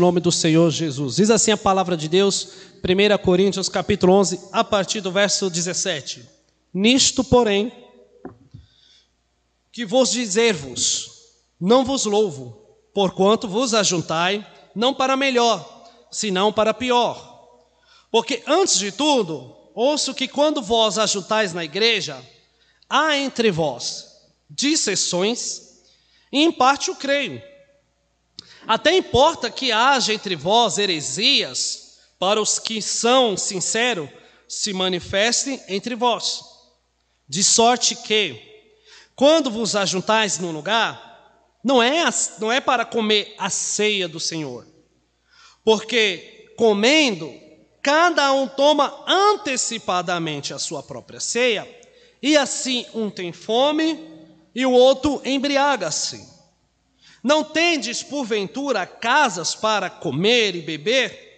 Nome do Senhor Jesus. Diz assim a palavra de Deus, 1 Coríntios capítulo 11, a partir do verso 17. Nisto, porém, que vos dizer-vos, não vos louvo, porquanto vos ajuntai, não para melhor, senão para pior. Porque antes de tudo, ouço que quando vós ajuntais na igreja, há entre vós dissessões, e em parte o creio. Até importa que haja entre vós heresias, para os que são sinceros, se manifestem entre vós. De sorte que, quando vos ajuntais num lugar, não é, não é para comer a ceia do Senhor, porque comendo, cada um toma antecipadamente a sua própria ceia, e assim um tem fome e o outro embriaga-se. Não tendes, porventura, casas para comer e beber?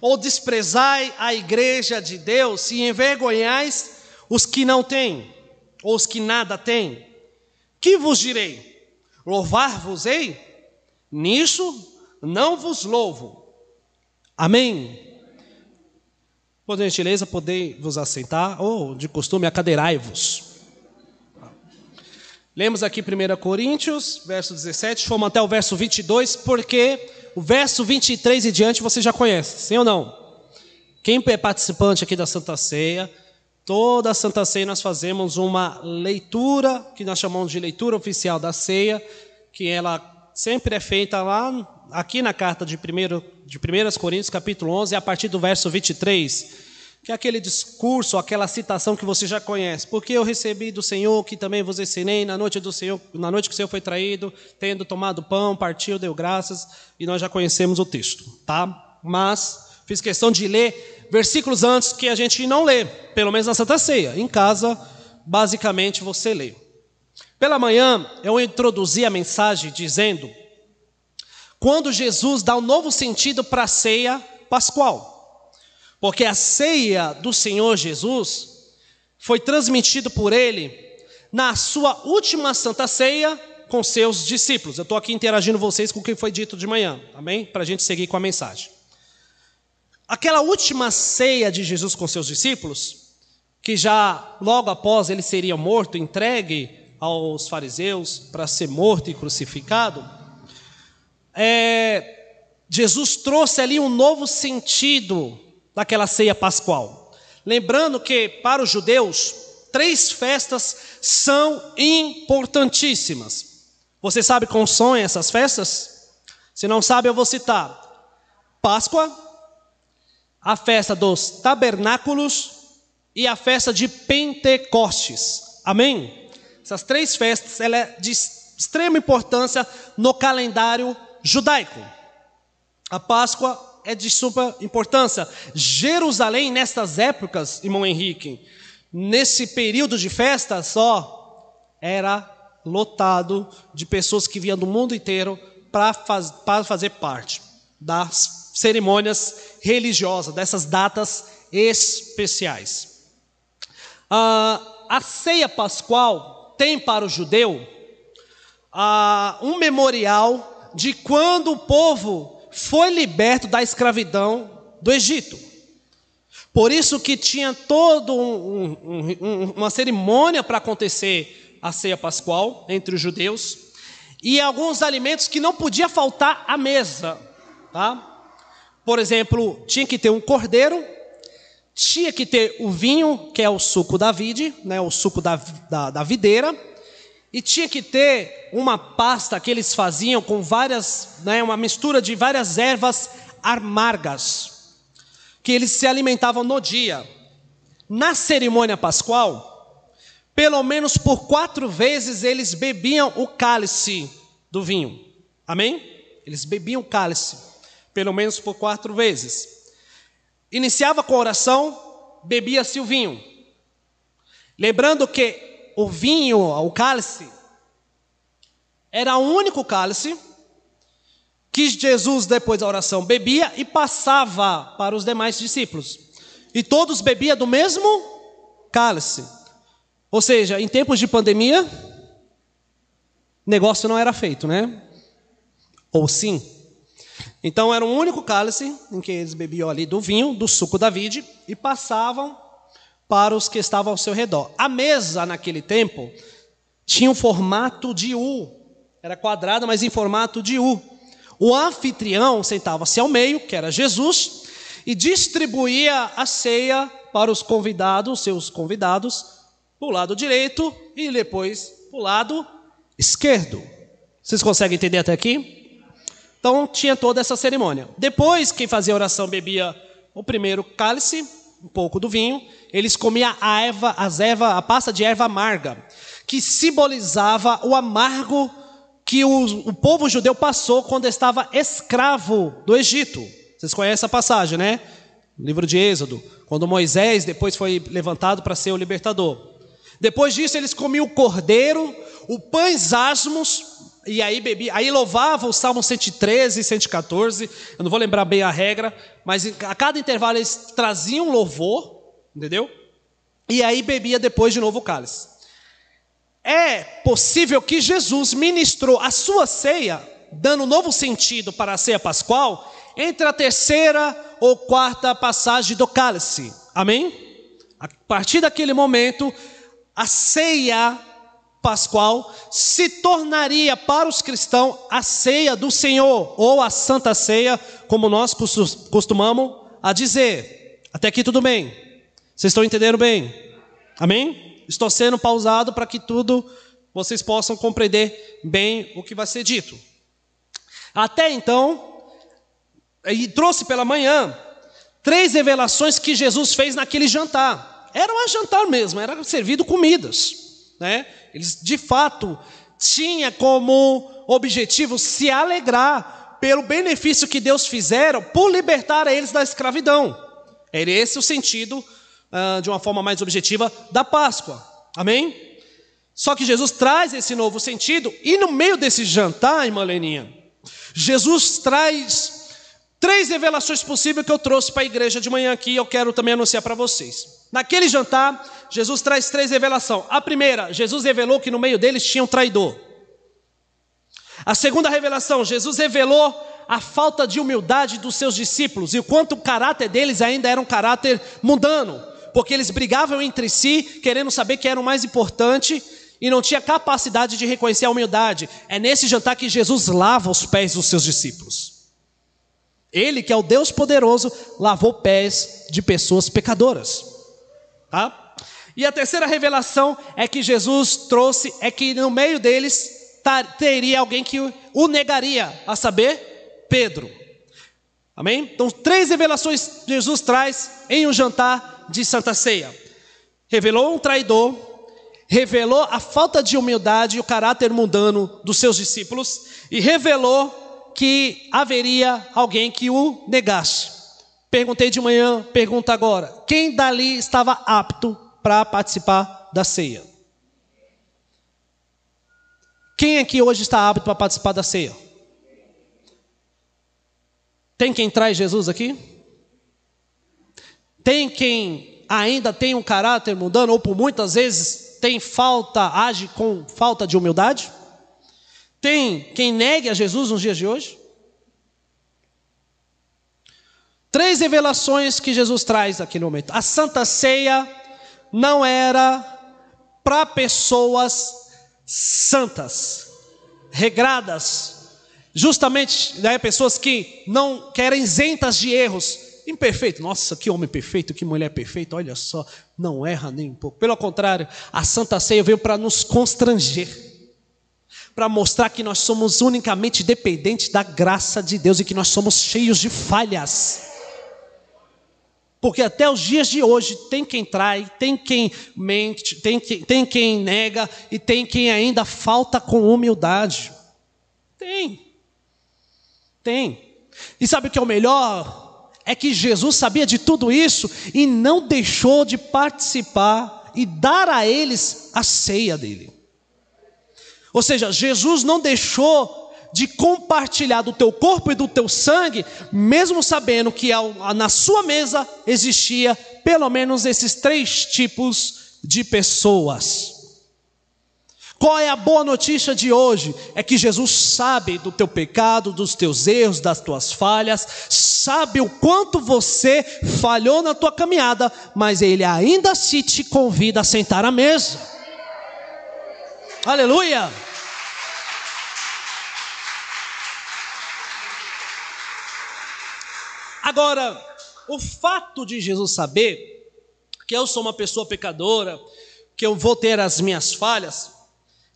Ou desprezai a igreja de Deus e envergonhais os que não têm, ou os que nada têm? Que vos direi? Louvar-vos-ei? Nisso não vos louvo. Amém? Por gentileza, podei vos assentar, ou de costume, acadeirai-vos. Lemos aqui 1 Coríntios, verso 17, fomos até o verso 22, porque o verso 23 e diante você já conhece, sim ou não? Quem é participante aqui da Santa Ceia, toda a Santa Ceia nós fazemos uma leitura, que nós chamamos de leitura oficial da ceia, que ela sempre é feita lá, aqui na carta de 1 de 1 Coríntios, capítulo 11, a partir do verso 23 que aquele discurso, aquela citação que você já conhece. Porque eu recebi do Senhor que também vos ensinei na noite do Senhor, na noite que o Senhor foi traído, tendo tomado pão, partiu, deu graças, e nós já conhecemos o texto, tá? Mas fiz questão de ler versículos antes que a gente não lê, pelo menos na Santa Ceia. Em casa, basicamente você lê. Pela manhã, eu introduzi a mensagem dizendo quando Jesus dá um novo sentido para a ceia pascual. Porque a ceia do Senhor Jesus foi transmitida por ele na sua última santa ceia com seus discípulos. Eu estou aqui interagindo vocês com o que foi dito de manhã, amém? Para a gente seguir com a mensagem. Aquela última ceia de Jesus com seus discípulos, que já logo após ele seria morto, entregue aos fariseus para ser morto e crucificado, é, Jesus trouxe ali um novo sentido daquela ceia pascual. Lembrando que para os judeus, três festas são importantíssimas. Você sabe como são essas festas? Se não sabe, eu vou citar: Páscoa, a festa dos tabernáculos e a festa de Pentecostes. Amém? Essas três festas ela é de extrema importância no calendário judaico. A Páscoa é de suma importância. Jerusalém, nestas épocas, irmão Henrique, nesse período de festa só, era lotado de pessoas que vinham do mundo inteiro para faz, fazer parte das cerimônias religiosas, dessas datas especiais. Ah, a ceia pascual tem para o judeu ah, um memorial de quando o povo foi liberto da escravidão do Egito. Por isso que tinha toda um, um, uma cerimônia para acontecer a ceia pascual entre os judeus e alguns alimentos que não podia faltar à mesa, tá? Por exemplo, tinha que ter um cordeiro, tinha que ter o vinho, que é o suco da vide, né, o suco da, da, da videira, e tinha que ter uma pasta que eles faziam com várias, né, uma mistura de várias ervas amargas, que eles se alimentavam no dia. Na cerimônia pascual, pelo menos por quatro vezes eles bebiam o cálice do vinho. Amém? Eles bebiam o cálice, pelo menos por quatro vezes. Iniciava com a oração, bebia-se o vinho. Lembrando que o vinho, o cálice, era o único cálice que Jesus, depois da oração, bebia e passava para os demais discípulos. E todos bebiam do mesmo cálice. Ou seja, em tempos de pandemia, negócio não era feito, né? Ou sim? Então era um único cálice em que eles bebiam ali do vinho, do suco da vide, e passavam para os que estavam ao seu redor. A mesa, naquele tempo, tinha um formato de U. Era quadrada, mas em formato de U. O anfitrião sentava-se ao meio, que era Jesus, e distribuía a ceia para os convidados, seus convidados, para o lado direito e depois para o lado esquerdo. Vocês conseguem entender até aqui? Então tinha toda essa cerimônia. Depois, quem fazia oração bebia o primeiro cálice, um pouco do vinho, eles comiam a erva, as erva, a pasta de erva amarga, que simbolizava o amargo que o, o povo judeu passou quando estava escravo do Egito. Vocês conhecem a passagem, né? livro de Êxodo, quando Moisés depois foi levantado para ser o libertador. Depois disso, eles comiam o cordeiro, o pães asmos, e aí bebia, aí louvava o Salmo 113 e 114. Eu não vou lembrar bem a regra, mas a cada intervalo eles traziam louvor, entendeu? E aí bebia depois de novo o cálice. É possível que Jesus ministrou a sua ceia, dando novo sentido para a ceia pascual, entre a terceira ou quarta passagem do cálice. Amém? A partir daquele momento, a ceia pascual se tornaria para os cristãos a ceia do Senhor, ou a santa ceia, como nós costumamos a dizer. Até aqui tudo bem. Vocês estão entendendo bem? Amém? Estou sendo pausado para que tudo vocês possam compreender bem o que vai ser dito. Até então, e trouxe pela manhã três revelações que Jesus fez naquele jantar. Era um jantar mesmo, era servido comidas, né? Eles de fato tinha como objetivo se alegrar pelo benefício que Deus fizeram por libertar eles da escravidão. Era esse o sentido, uh, de uma forma mais objetiva, da Páscoa. Amém? Só que Jesus traz esse novo sentido, e no meio desse jantar, irmã Leninha, Jesus traz Três revelações possíveis que eu trouxe para a igreja de manhã aqui, eu quero também anunciar para vocês. Naquele jantar, Jesus traz três revelações. A primeira, Jesus revelou que no meio deles tinha um traidor. A segunda revelação, Jesus revelou a falta de humildade dos seus discípulos e o quanto o caráter deles ainda era um caráter mundano, porque eles brigavam entre si, querendo saber quem era o mais importante e não tinha capacidade de reconhecer a humildade. É nesse jantar que Jesus lava os pés dos seus discípulos. Ele, que é o Deus poderoso, lavou pés de pessoas pecadoras. Tá? E a terceira revelação é que Jesus trouxe é que no meio deles teria alguém que o negaria, a saber, Pedro. Amém? Então, três revelações Jesus traz em um jantar de Santa Ceia. Revelou um traidor, revelou a falta de humildade e o caráter mundano dos seus discípulos e revelou que haveria alguém que o negasse. Perguntei de manhã, pergunta agora: quem dali estava apto para participar da ceia? Quem aqui hoje está apto para participar da ceia? Tem quem traz Jesus aqui? Tem quem ainda tem um caráter mudando, ou por muitas vezes tem falta, age com falta de humildade? Tem quem negue a Jesus nos dias de hoje? Três revelações que Jesus traz aqui no momento. A Santa Ceia não era para pessoas santas, regradas, justamente né, pessoas que não querem isentas de erros, imperfeito. Nossa, que homem perfeito, que mulher perfeita, olha só, não erra nem um pouco. Pelo contrário, a Santa Ceia veio para nos constranger para mostrar que nós somos unicamente dependentes da graça de Deus e que nós somos cheios de falhas. Porque até os dias de hoje tem quem trai, tem quem mente, tem, quem, tem quem nega e tem quem ainda falta com humildade. Tem. Tem. E sabe o que é o melhor? É que Jesus sabia de tudo isso e não deixou de participar e dar a eles a ceia dele. Ou seja, Jesus não deixou de compartilhar do teu corpo e do teu sangue, mesmo sabendo que na sua mesa existia pelo menos esses três tipos de pessoas. Qual é a boa notícia de hoje? É que Jesus sabe do teu pecado, dos teus erros, das tuas falhas, sabe o quanto você falhou na tua caminhada, mas Ele ainda se te convida a sentar à mesa. Aleluia! Agora, o fato de Jesus saber que eu sou uma pessoa pecadora, que eu vou ter as minhas falhas,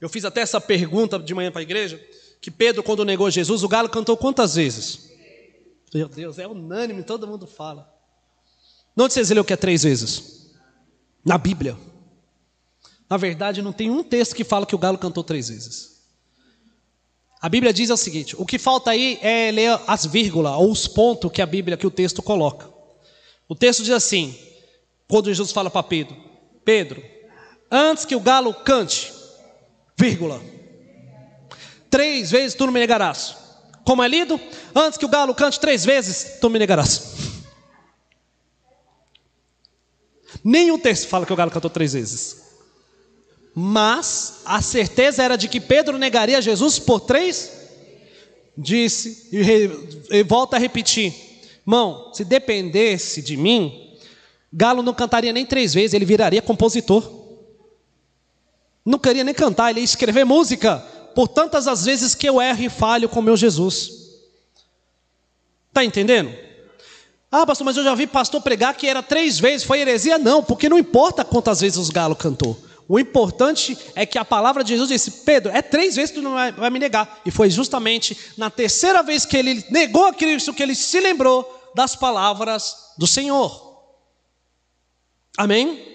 eu fiz até essa pergunta de manhã para a igreja, que Pedro, quando negou Jesus, o galo cantou quantas vezes? Meu Deus, é unânime, todo mundo fala. Não vocês leu que é três vezes? Na Bíblia. Na verdade, não tem um texto que fala que o galo cantou três vezes. A Bíblia diz o seguinte: o que falta aí é ler as vírgulas ou os pontos que a Bíblia, que o texto coloca. O texto diz assim, quando Jesus fala para Pedro: Pedro, antes que o galo cante, vírgula. Três vezes tu não me negarás. Como é lido? Antes que o galo cante três vezes, tu me negarás. Nenhum texto fala que o galo cantou três vezes. Mas a certeza era de que Pedro negaria Jesus por três. Disse e, re, e volta a repetir: Irmão, se dependesse de mim, Galo não cantaria nem três vezes, ele viraria compositor. Não queria nem cantar, ele ia escrever música por tantas as vezes que eu erro e falho com meu Jesus. Está entendendo? Ah, pastor, mas eu já vi pastor pregar que era três vezes, foi heresia? Não, porque não importa quantas vezes os galos cantou. O importante é que a palavra de Jesus disse: Pedro, é três vezes que tu não vai, me negar. E foi justamente na terceira vez que ele negou a Cristo que ele se lembrou das palavras do Senhor. Amém?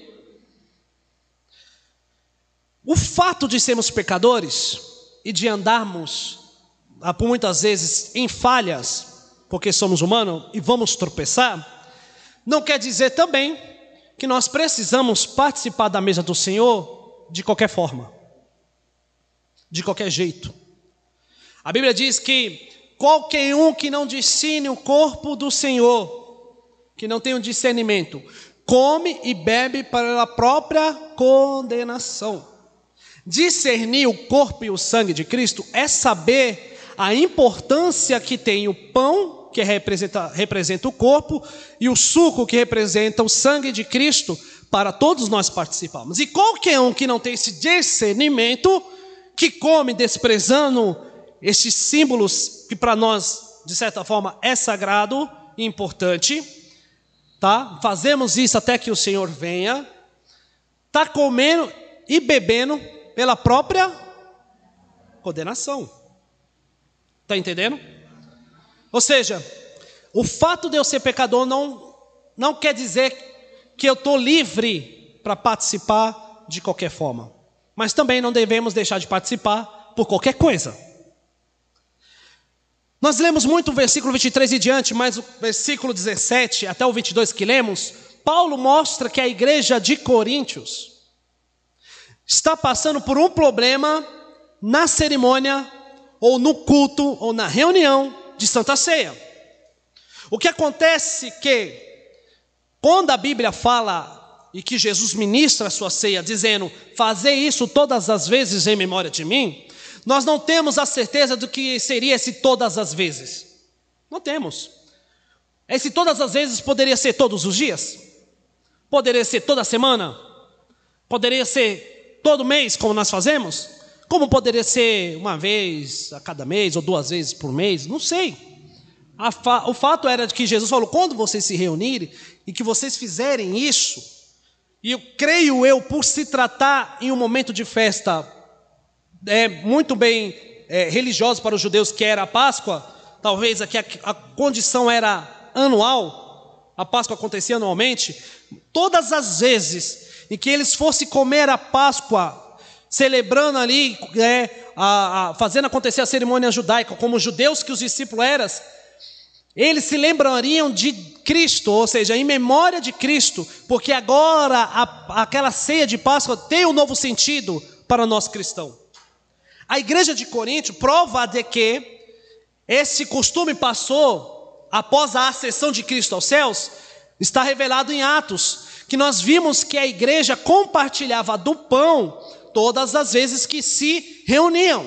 O fato de sermos pecadores e de andarmos, ah, por muitas vezes, em falhas, porque somos humanos e vamos tropeçar, não quer dizer também que nós precisamos participar da mesa do Senhor de qualquer forma, de qualquer jeito. A Bíblia diz que qualquer um que não discine o corpo do Senhor, que não tem um discernimento, come e bebe para a própria condenação. Discernir o corpo e o sangue de Cristo é saber a importância que tem o pão, que representa, representa o corpo, e o suco, que representa o sangue de Cristo, para todos nós participarmos. E qualquer um que não tem esse discernimento, que come desprezando esses símbolos que para nós, de certa forma, é sagrado e importante, tá? Fazemos isso até que o Senhor venha, tá comendo e bebendo pela própria condenação. Está entendendo? Ou seja, o fato de eu ser pecador não, não quer dizer que eu estou livre para participar de qualquer forma. Mas também não devemos deixar de participar por qualquer coisa. Nós lemos muito o versículo 23 e diante, mas o versículo 17 até o 22 que lemos, Paulo mostra que a igreja de Coríntios está passando por um problema na cerimônia, ou no culto, ou na reunião de Santa Ceia. O que acontece que, quando a Bíblia fala e que Jesus ministra a sua ceia, dizendo: Fazer isso todas as vezes em memória de mim, nós não temos a certeza do que seria esse todas as vezes. Não temos. Esse todas as vezes poderia ser todos os dias? Poderia ser toda semana? Poderia ser todo mês, como nós fazemos? Como poderia ser uma vez a cada mês ou duas vezes por mês? Não sei. Fa o fato era que Jesus falou: quando vocês se reunirem e que vocês fizerem isso, e eu creio eu, por se tratar em um momento de festa é, muito bem é, religioso para os judeus, que era a Páscoa, talvez aqui a, a condição era anual, a Páscoa acontecia anualmente, todas as vezes e que eles fossem comer a Páscoa, celebrando ali, é, a, a, fazendo acontecer a cerimônia judaica, como judeus que os discípulos eram, eles se lembrariam de Cristo, ou seja, em memória de Cristo, porque agora a, aquela ceia de Páscoa tem um novo sentido para nós cristãos. A igreja de Corinto prova de que esse costume passou após a ascensão de Cristo aos céus, está revelado em Atos, que nós vimos que a igreja compartilhava do pão todas as vezes que se reuniam.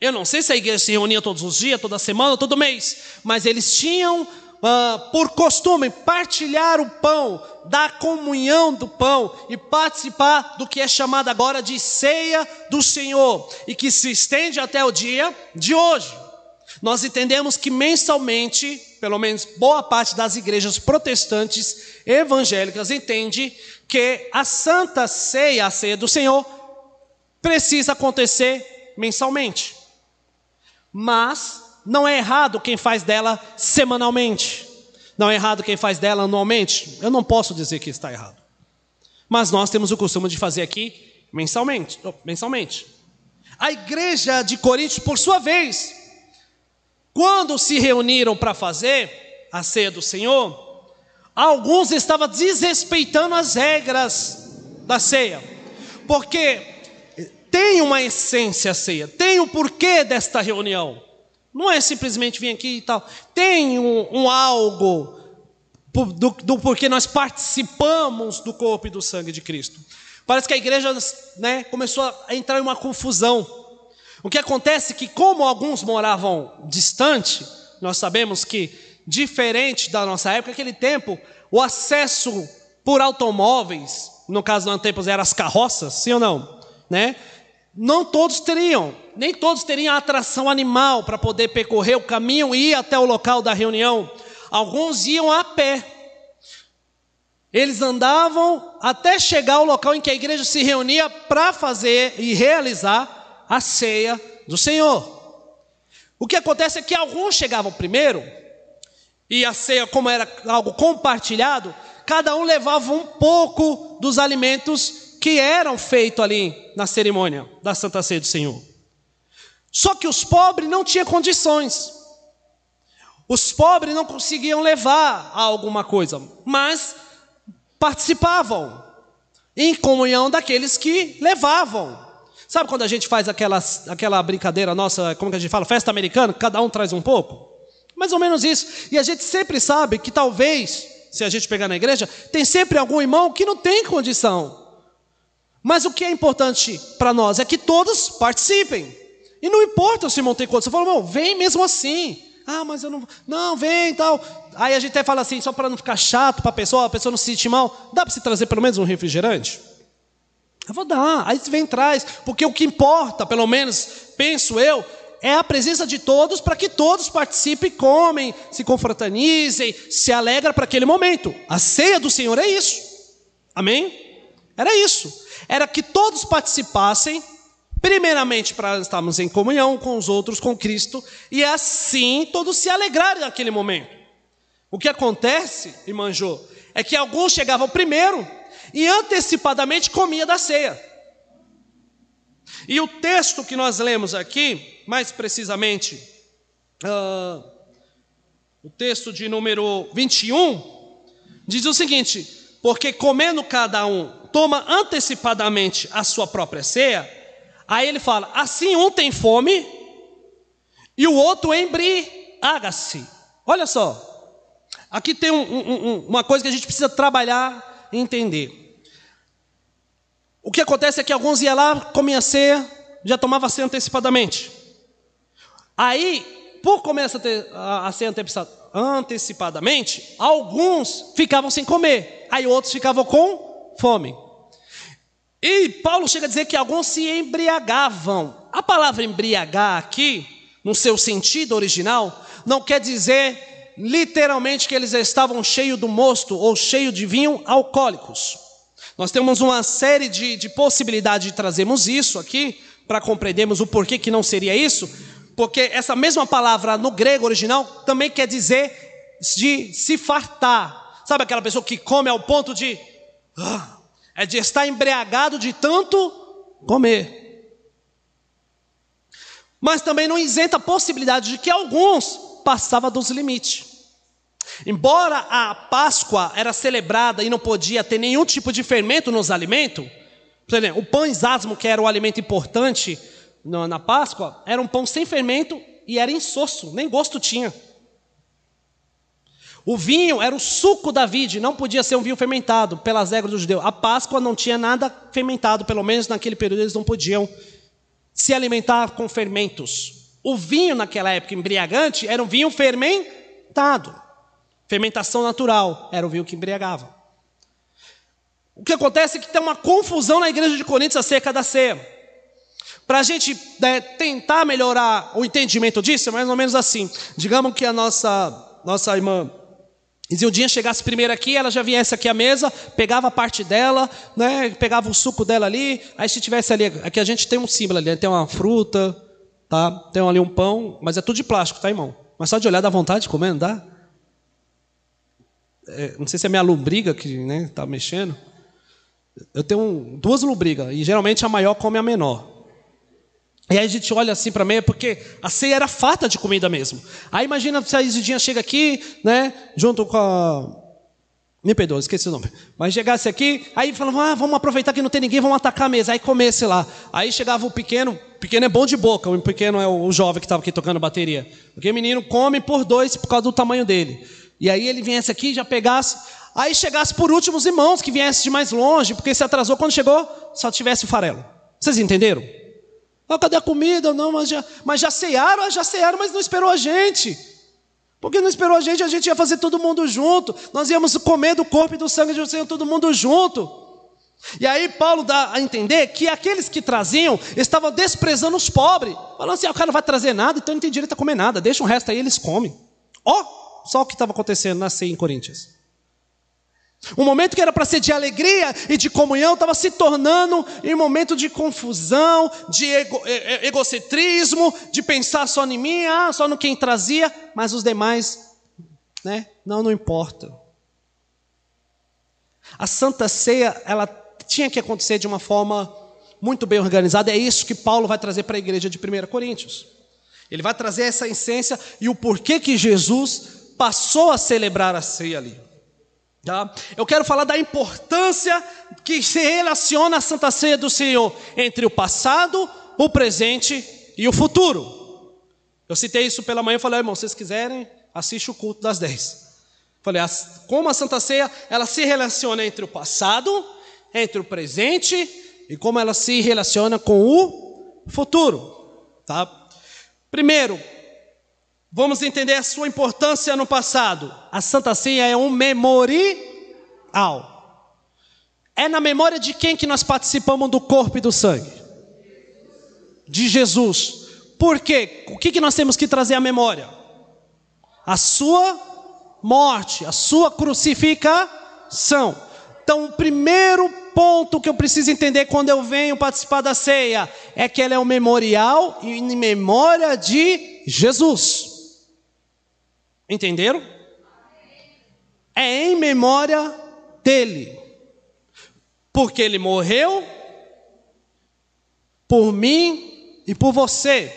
Eu não sei se a igreja se reunia todos os dias, toda semana, todo mês, mas eles tinham Uh, por costume partilhar o pão, da comunhão do pão e participar do que é chamado agora de ceia do Senhor e que se estende até o dia de hoje. Nós entendemos que mensalmente, pelo menos boa parte das igrejas protestantes evangélicas entende que a santa ceia, a ceia do Senhor, precisa acontecer mensalmente. Mas não é errado quem faz dela semanalmente. Não é errado quem faz dela anualmente. Eu não posso dizer que está errado. Mas nós temos o costume de fazer aqui mensalmente. mensalmente. A igreja de Corinto, por sua vez, quando se reuniram para fazer a ceia do Senhor, alguns estavam desrespeitando as regras da ceia, porque tem uma essência a ceia, tem o porquê desta reunião. Não é simplesmente vir aqui e tal. Tem um, um algo do, do, porquê nós participamos do corpo e do sangue de Cristo. Parece que a igreja né, começou a entrar em uma confusão. O que acontece é que, como alguns moravam distante, nós sabemos que, diferente da nossa época, naquele tempo, o acesso por automóveis, no caso do tempos eram as carroças, sim ou não? Né? Não todos teriam, nem todos teriam a atração animal para poder percorrer o caminho e ir até o local da reunião. Alguns iam a pé. Eles andavam até chegar ao local em que a igreja se reunia para fazer e realizar a ceia do Senhor. O que acontece é que alguns chegavam primeiro, e a ceia, como era algo compartilhado, cada um levava um pouco dos alimentos que eram feitos ali na cerimônia da Santa Ceia do Senhor. Só que os pobres não tinham condições. Os pobres não conseguiam levar a alguma coisa, mas participavam em comunhão daqueles que levavam. Sabe quando a gente faz aquela, aquela brincadeira nossa, como que a gente fala, festa americana, cada um traz um pouco? Mais ou menos isso. E a gente sempre sabe que talvez, se a gente pegar na igreja, tem sempre algum irmão que não tem condição. Mas o que é importante para nós é que todos participem. E não importa se irmão tem. Você fala, vem mesmo assim. Ah, mas eu não. Não, vem e tal. Aí a gente até fala assim, só para não ficar chato para a pessoa, a pessoa não se sentir mal. Dá para você trazer pelo menos um refrigerante? Eu vou dar. Aí você vem traz. Porque o que importa, pelo menos, penso eu, é a presença de todos para que todos participem, comem, se confraternizem, se alegram para aquele momento. A ceia do Senhor é isso. Amém? Era isso era que todos participassem, primeiramente para estarmos em comunhão com os outros, com Cristo, e assim todos se alegrarem naquele momento. O que acontece, irmã é que alguns chegavam primeiro e antecipadamente comia da ceia. E o texto que nós lemos aqui, mais precisamente, uh, o texto de número 21, diz o seguinte: Porque comendo cada um toma antecipadamente a sua própria ceia, aí ele fala: assim um tem fome e o outro embriaga-se. Olha só, aqui tem um, um, uma coisa que a gente precisa trabalhar e entender. O que acontece é que alguns iam lá, comiam ceia, já tomava ceia antecipadamente. Aí, por comer a ceia antecipadamente, alguns ficavam sem comer, aí outros ficavam com fome. E Paulo chega a dizer que alguns se embriagavam. A palavra embriagar aqui, no seu sentido original, não quer dizer literalmente que eles estavam cheios do mosto ou cheios de vinho alcoólicos. Nós temos uma série de, de possibilidades de trazermos isso aqui, para compreendermos o porquê que não seria isso, porque essa mesma palavra no grego original também quer dizer de se fartar. Sabe aquela pessoa que come ao ponto de. É de estar embriagado de tanto comer. Mas também não isenta a possibilidade de que alguns passavam dos limites. Embora a Páscoa era celebrada e não podia ter nenhum tipo de fermento nos alimentos, exemplo, o pão exasmo, que era o alimento importante na Páscoa, era um pão sem fermento e era insosso, nem gosto tinha. O vinho era o suco da vide, não podia ser um vinho fermentado, pelas regras do judeu. A Páscoa não tinha nada fermentado, pelo menos naquele período eles não podiam se alimentar com fermentos. O vinho naquela época embriagante era um vinho fermentado. Fermentação natural era o vinho que embriagava. O que acontece é que tem uma confusão na igreja de Coríntios acerca da ceia. Para a gente né, tentar melhorar o entendimento disso, é mais ou menos assim. Digamos que a nossa, nossa irmã Isildinha chegasse primeiro aqui, ela já viesse aqui à mesa, pegava a parte dela, né, pegava o suco dela ali, aí se tivesse ali, aqui a gente tem um símbolo ali, tem uma fruta, tá? Tem ali um pão, mas é tudo de plástico, tá, irmão? Mas só de olhar dá vontade de comer, não dá? É, não sei se é minha lombriga que né, tá mexendo. Eu tenho duas lombrigas, e geralmente a maior come a menor. E aí a gente olha assim para meia, porque a ceia era farta de comida mesmo. Aí imagina se a Isidinha chega aqui, né, junto com a... Me perdoa, esqueci o nome. Mas chegasse aqui, aí falava, ah, vamos aproveitar que não tem ninguém, vamos atacar a mesa. Aí comesse lá. Aí chegava o pequeno, pequeno é bom de boca, o pequeno é o jovem que estava aqui tocando bateria. Porque o menino come por dois por causa do tamanho dele. E aí ele viesse aqui, já pegasse, aí chegasse por último os irmãos que viessem de mais longe, porque se atrasou quando chegou, só tivesse o farelo. Vocês entenderam? Ah, cadê a comida? Não, mas já, mas já cearam, ah, já cearam, mas não esperou a gente. Porque não esperou a gente, a gente ia fazer todo mundo junto. Nós íamos comer do corpo e do sangue de Senhor todo mundo junto. E aí Paulo dá a entender que aqueles que traziam estavam desprezando os pobres. Falando assim, ah, o cara não vai trazer nada, então não tem direito a comer nada. Deixa o resto aí, eles comem. Ó, oh, só o que estava acontecendo na ceia em Coríntios. Um momento que era para ser de alegria e de comunhão estava se tornando um momento de confusão, de ego, egocentrismo, de pensar só em mim, ah, só no quem trazia, mas os demais, né? Não, não importa. A Santa Ceia, ela tinha que acontecer de uma forma muito bem organizada. É isso que Paulo vai trazer para a igreja de 1 Coríntios. Ele vai trazer essa essência e o porquê que Jesus passou a celebrar a ceia ali. Tá? Eu quero falar da importância que se relaciona a Santa Ceia do Senhor entre o passado, o presente e o futuro. Eu citei isso pela manhã e falei, irmão, se vocês quiserem, assiste o culto das 10. Falei, como a Santa Ceia, ela se relaciona entre o passado, entre o presente e como ela se relaciona com o futuro. Tá? Primeiro, Vamos entender a sua importância no passado. A Santa Ceia é um memorial. É na memória de quem que nós participamos do corpo e do sangue? De Jesus. Por quê? O que, que nós temos que trazer à memória? A sua morte, a sua crucificação. Então, o primeiro ponto que eu preciso entender quando eu venho participar da ceia é que ela é um memorial em memória de Jesus. Entenderam? É em memória dele. Porque ele morreu por mim e por você.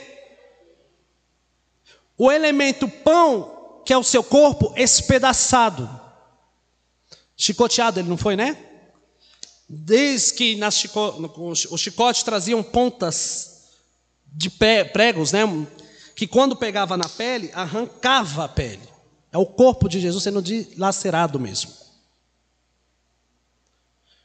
O elemento pão, que é o seu corpo espedaçado. Chicoteado ele não foi, né? Desde que nas chico, os chicotes traziam pontas de pregos, né? Que quando pegava na pele, arrancava a pele. É o corpo de Jesus sendo dilacerado mesmo.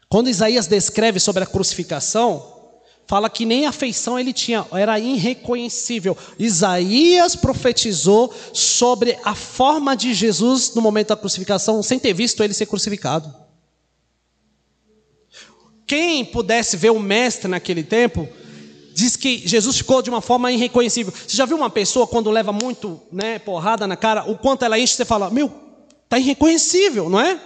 Quando Isaías descreve sobre a crucificação, fala que nem a feição ele tinha, era irreconhecível. Isaías profetizou sobre a forma de Jesus no momento da crucificação, sem ter visto ele ser crucificado. Quem pudesse ver o mestre naquele tempo, diz que Jesus ficou de uma forma irreconhecível. Você já viu uma pessoa quando leva muito né, porrada na cara, o quanto ela enche, você fala, meu, está irreconhecível, não é?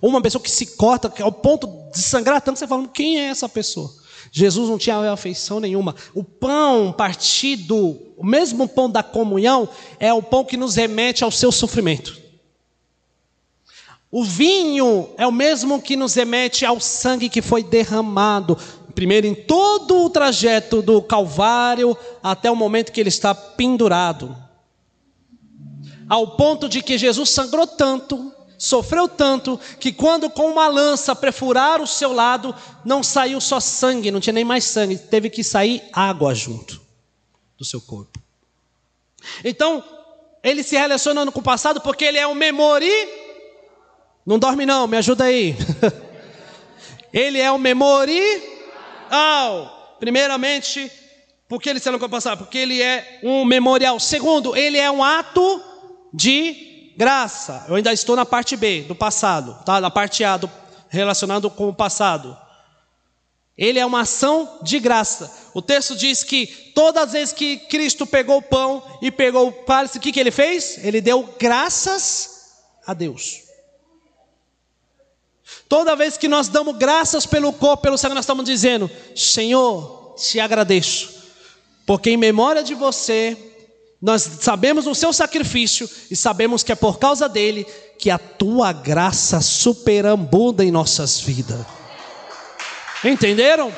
Ou uma pessoa que se corta ao ponto de sangrar tanto, você fala, quem é essa pessoa? Jesus não tinha afeição nenhuma. O pão partido, o mesmo pão da comunhão, é o pão que nos remete ao seu sofrimento. O vinho é o mesmo que nos remete ao sangue que foi derramado primeiro em todo o trajeto do Calvário até o momento que ele está pendurado. Ao ponto de que Jesus sangrou tanto, sofreu tanto, que quando com uma lança perfuraram o seu lado, não saiu só sangue, não tinha nem mais sangue, teve que sair água junto do seu corpo. Então, ele se relacionando com o passado porque ele é um memori. Não dorme não, me ajuda aí. ele é um memorial. Primeiramente, por que ele se relaciona com o passado? Porque ele é um memorial. Segundo, ele é um ato de graça. Eu ainda estou na parte B do passado, tá? Na parte A do relacionado com o passado. Ele é uma ação de graça. O texto diz que todas as vezes que Cristo pegou o pão e pegou o cálice, o que, que ele fez? Ele deu graças a Deus. Toda vez que nós damos graças pelo corpo, pelo sangue, nós estamos dizendo: Senhor, te agradeço, porque em memória de você, nós sabemos o seu sacrifício e sabemos que é por causa dele que a tua graça superabunda em nossas vidas. Entenderam?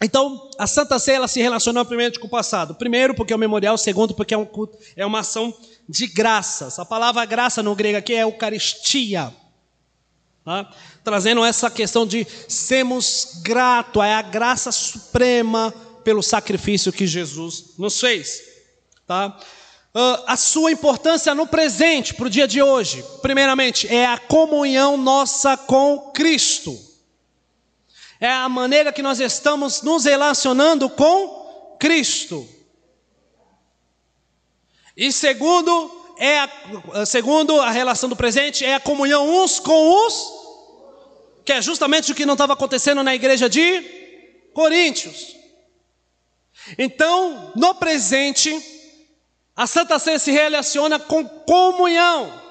Então, a Santa Ceia ela se relaciona primeiro com o passado. Primeiro, porque é um memorial. Segundo, porque é, um culto, é uma ação de graças. A palavra graça no grego aqui é Eucaristia. Tá? Trazendo essa questão de sermos gratos, é a graça suprema pelo sacrifício que Jesus nos fez. Tá? uh, a sua importância no presente, para o dia de hoje. Primeiramente, é a comunhão nossa com Cristo. É a maneira que nós estamos nos relacionando com Cristo. E segundo, é a, segundo a relação do presente, é a comunhão uns com os, que é justamente o que não estava acontecendo na igreja de Coríntios. Então, no presente, a Santa Ceia se relaciona com comunhão.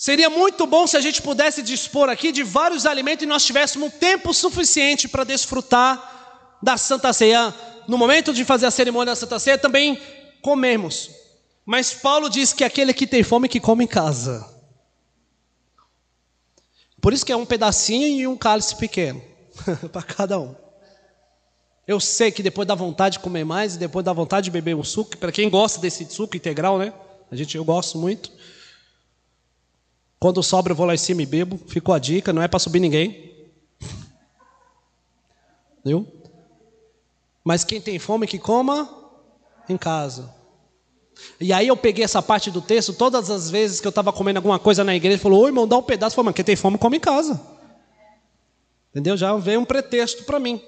Seria muito bom se a gente pudesse dispor aqui de vários alimentos e nós tivéssemos tempo suficiente para desfrutar da Santa Ceia. No momento de fazer a cerimônia da Santa Ceia, também comemos. Mas Paulo diz que aquele que tem fome que come em casa. Por isso que é um pedacinho e um cálice pequeno para cada um. Eu sei que depois dá vontade de comer mais e depois dá vontade de beber um suco. Para quem gosta desse suco integral, né? A gente, eu gosto muito. Quando sobra, eu vou lá em cima e bebo. Ficou a dica, não é para subir ninguém. Viu? Mas quem tem fome que coma em casa. E aí eu peguei essa parte do texto, todas as vezes que eu estava comendo alguma coisa na igreja, falou, oi, irmão, dá um pedaço. Falei, mas quem tem fome come em casa. Entendeu? Já veio um pretexto para mim.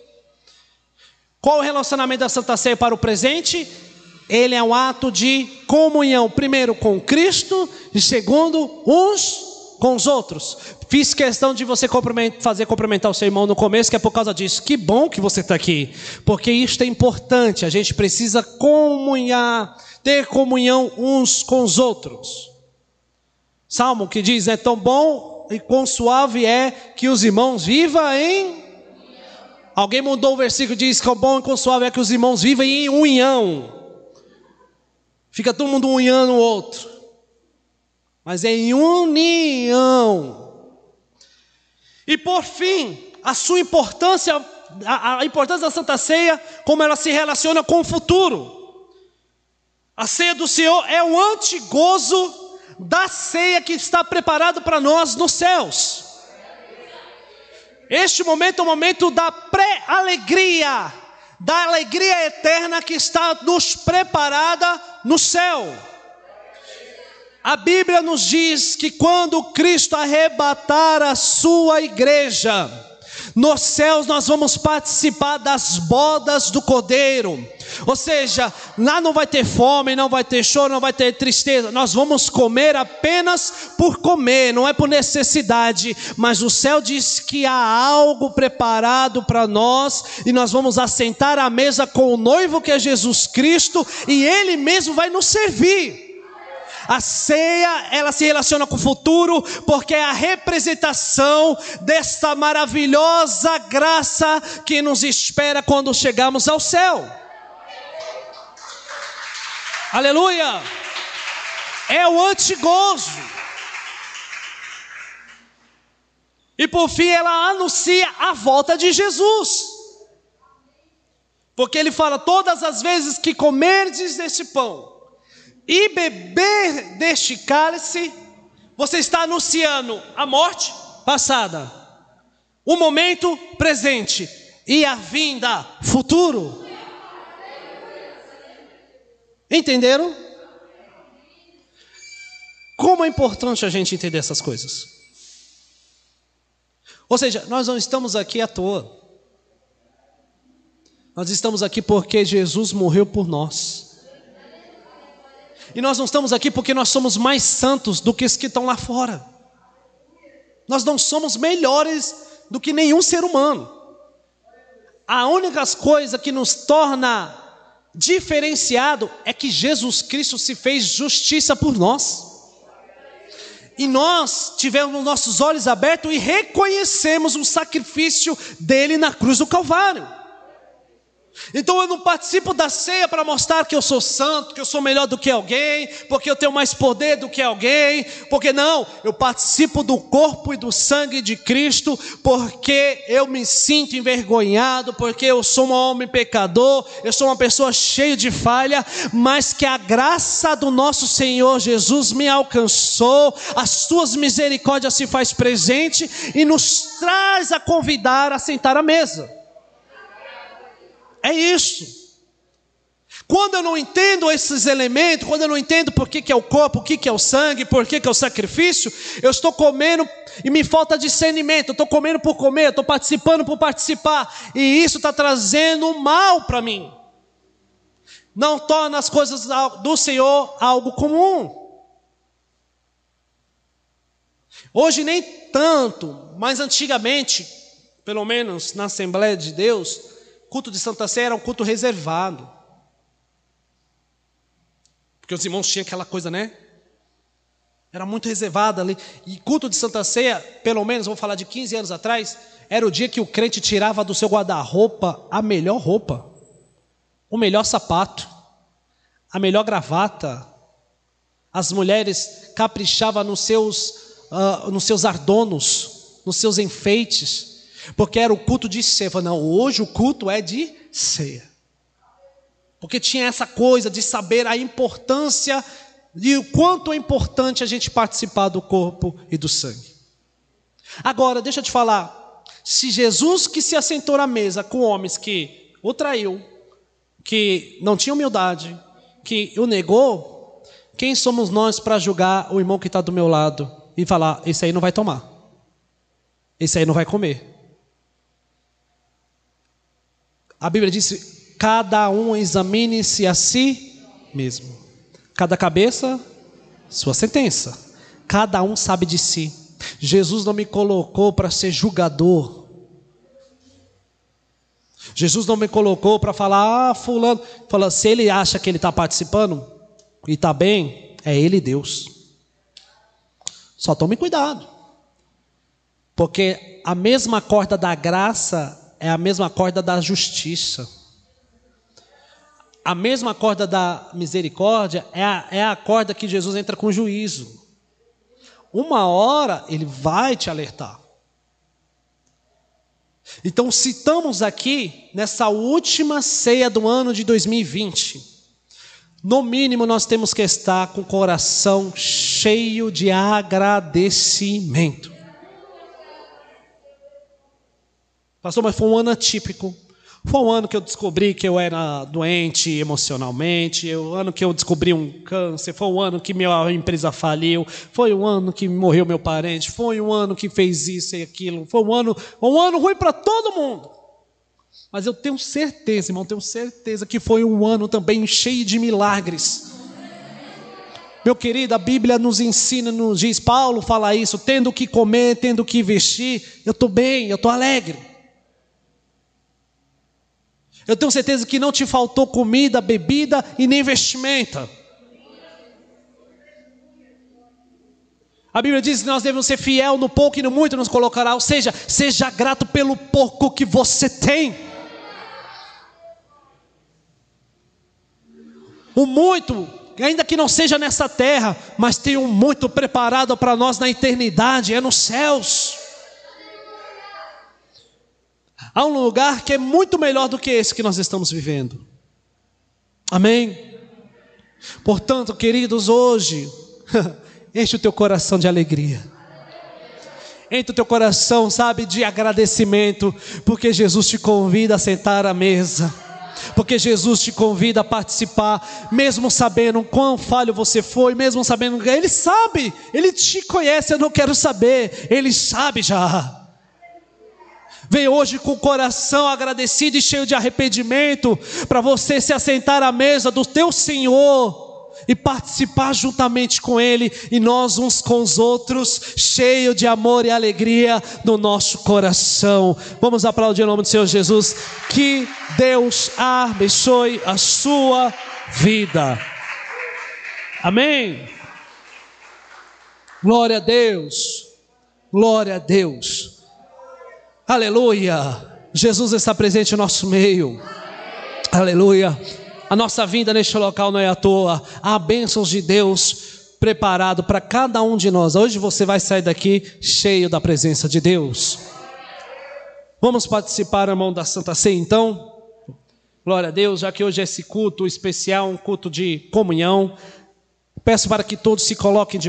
Qual o relacionamento da Santa Ceia para o presente? Ele é um ato de comunhão, primeiro com Cristo e segundo uns com os outros. Fiz questão de você fazer cumprimentar o seu irmão no começo, que é por causa disso. Que bom que você está aqui, porque isto é importante. A gente precisa comunhar, ter comunhão uns com os outros. Salmo que diz: é tão bom e quão suave é que os irmãos vivam em Alguém mudou o versículo diz que o bom e consuável é que os irmãos vivem em união. Fica todo mundo unhando o outro. Mas é em união. E por fim, a sua importância, a, a importância da Santa Ceia, como ela se relaciona com o futuro. A ceia do Senhor é o antigozo da ceia que está preparado para nós nos céus. Este momento é o momento da pré-alegria, da alegria eterna que está nos preparada no céu. A Bíblia nos diz que quando Cristo arrebatar a sua igreja, nos céus nós vamos participar das bodas do Cordeiro. Ou seja, lá não vai ter fome, não vai ter choro, não vai ter tristeza. Nós vamos comer apenas por comer, não é por necessidade. Mas o céu diz que há algo preparado para nós e nós vamos assentar à mesa com o noivo que é Jesus Cristo e Ele mesmo vai nos servir. A ceia, ela se relaciona com o futuro, porque é a representação desta maravilhosa graça que nos espera quando chegamos ao céu. Aleluia! É o antigozo. E por fim ela anuncia a volta de Jesus. Porque ele fala: todas as vezes que comerdes deste pão e beber deste cálice, você está anunciando a morte passada, O momento presente e a vinda futuro. Entenderam? Como é importante a gente entender essas coisas. Ou seja, nós não estamos aqui à toa. Nós estamos aqui porque Jesus morreu por nós. E nós não estamos aqui porque nós somos mais santos do que os que estão lá fora. Nós não somos melhores do que nenhum ser humano. A única coisa que nos torna diferenciado é que Jesus Cristo se fez justiça por nós. E nós tivemos nossos olhos abertos e reconhecemos o sacrifício dele na cruz do Calvário. Então eu não participo da ceia para mostrar que eu sou santo, que eu sou melhor do que alguém, porque eu tenho mais poder do que alguém, porque não, eu participo do corpo e do sangue de Cristo, porque eu me sinto envergonhado, porque eu sou um homem pecador, eu sou uma pessoa cheia de falha, mas que a graça do nosso Senhor Jesus me alcançou, as suas misericórdias se faz presente e nos traz a convidar a sentar à mesa. É isso. Quando eu não entendo esses elementos, quando eu não entendo por que, que é o corpo, o que, que é o sangue, por que, que é o sacrifício, eu estou comendo e me falta discernimento, eu estou comendo por comer, eu estou participando por participar, e isso está trazendo mal para mim. Não torna as coisas do Senhor algo comum. Hoje nem tanto, mas antigamente, pelo menos na Assembleia de Deus, culto de Santa Sé era um culto reservado. Porque os irmãos tinham aquela coisa, né? Era muito reservado ali. E culto de Santa Ceia, pelo menos, vou falar de 15 anos atrás, era o dia que o crente tirava do seu guarda-roupa a melhor roupa, o melhor sapato, a melhor gravata. As mulheres caprichavam nos seus, uh, nos seus ardonos, nos seus enfeites. Porque era o culto de ceia. Não, hoje o culto é de ceia. Porque tinha essa coisa de saber a importância e o quanto é importante a gente participar do corpo e do sangue. Agora, deixa eu te falar. Se Jesus que se assentou à mesa com homens que o traiu, que não tinha humildade, que o negou, quem somos nós para julgar o irmão que está do meu lado e falar: esse aí não vai tomar, esse aí não vai comer? A Bíblia diz: cada um examine-se a si mesmo. Cada cabeça, sua sentença. Cada um sabe de si. Jesus não me colocou para ser julgador. Jesus não me colocou para falar, ah, fulano. Fala, se ele acha que ele está participando e está bem, é ele Deus. Só tome cuidado. Porque a mesma corda da graça é a mesma corda da justiça. A mesma corda da misericórdia é a, é a corda que Jesus entra com juízo. Uma hora ele vai te alertar. Então, citamos aqui, nessa última ceia do ano de 2020, no mínimo nós temos que estar com o coração cheio de agradecimento. Pastor, mas foi um ano atípico. Foi um ano que eu descobri que eu era doente emocionalmente, foi um ano que eu descobri um câncer, foi um ano que minha empresa faliu, foi um ano que morreu meu parente, foi um ano que fez isso e aquilo, foi um ano, um ano ruim para todo mundo. Mas eu tenho certeza, irmão, tenho certeza que foi um ano também cheio de milagres. Meu querido, a Bíblia nos ensina, nos diz, Paulo fala isso, tendo o que comer, tendo o que vestir, eu estou bem, eu estou alegre. Eu tenho certeza que não te faltou comida, bebida e nem vestimenta. A Bíblia diz que nós devemos ser fiel no pouco e no muito nos colocará, ou seja, seja grato pelo pouco que você tem. O muito, ainda que não seja nessa terra, mas tem um muito preparado para nós na eternidade, é nos céus. Há um lugar que é muito melhor do que esse que nós estamos vivendo. Amém? Portanto, queridos, hoje, enche o teu coração de alegria. entre o teu coração, sabe, de agradecimento, porque Jesus te convida a sentar à mesa. Porque Jesus te convida a participar, mesmo sabendo quão falho você foi, mesmo sabendo que Ele sabe, Ele te conhece, eu não quero saber, Ele sabe já. Vem hoje com o coração agradecido e cheio de arrependimento, para você se assentar à mesa do teu Senhor e participar juntamente com Ele e nós uns com os outros, cheio de amor e alegria no nosso coração. Vamos aplaudir o nome do Senhor Jesus. Que Deus abençoe a sua vida. Amém. Glória a Deus. Glória a Deus. Aleluia. Jesus está presente no nosso meio. Aleluia. A nossa vinda neste local não é à toa. Há bênçãos de Deus preparado para cada um de nós. Hoje você vai sair daqui cheio da presença de Deus. Vamos participar, irmão, da Santa Ceia, então? Glória a Deus, já que hoje é esse culto especial, um culto de comunhão. Peço para que todos se coloquem de pé.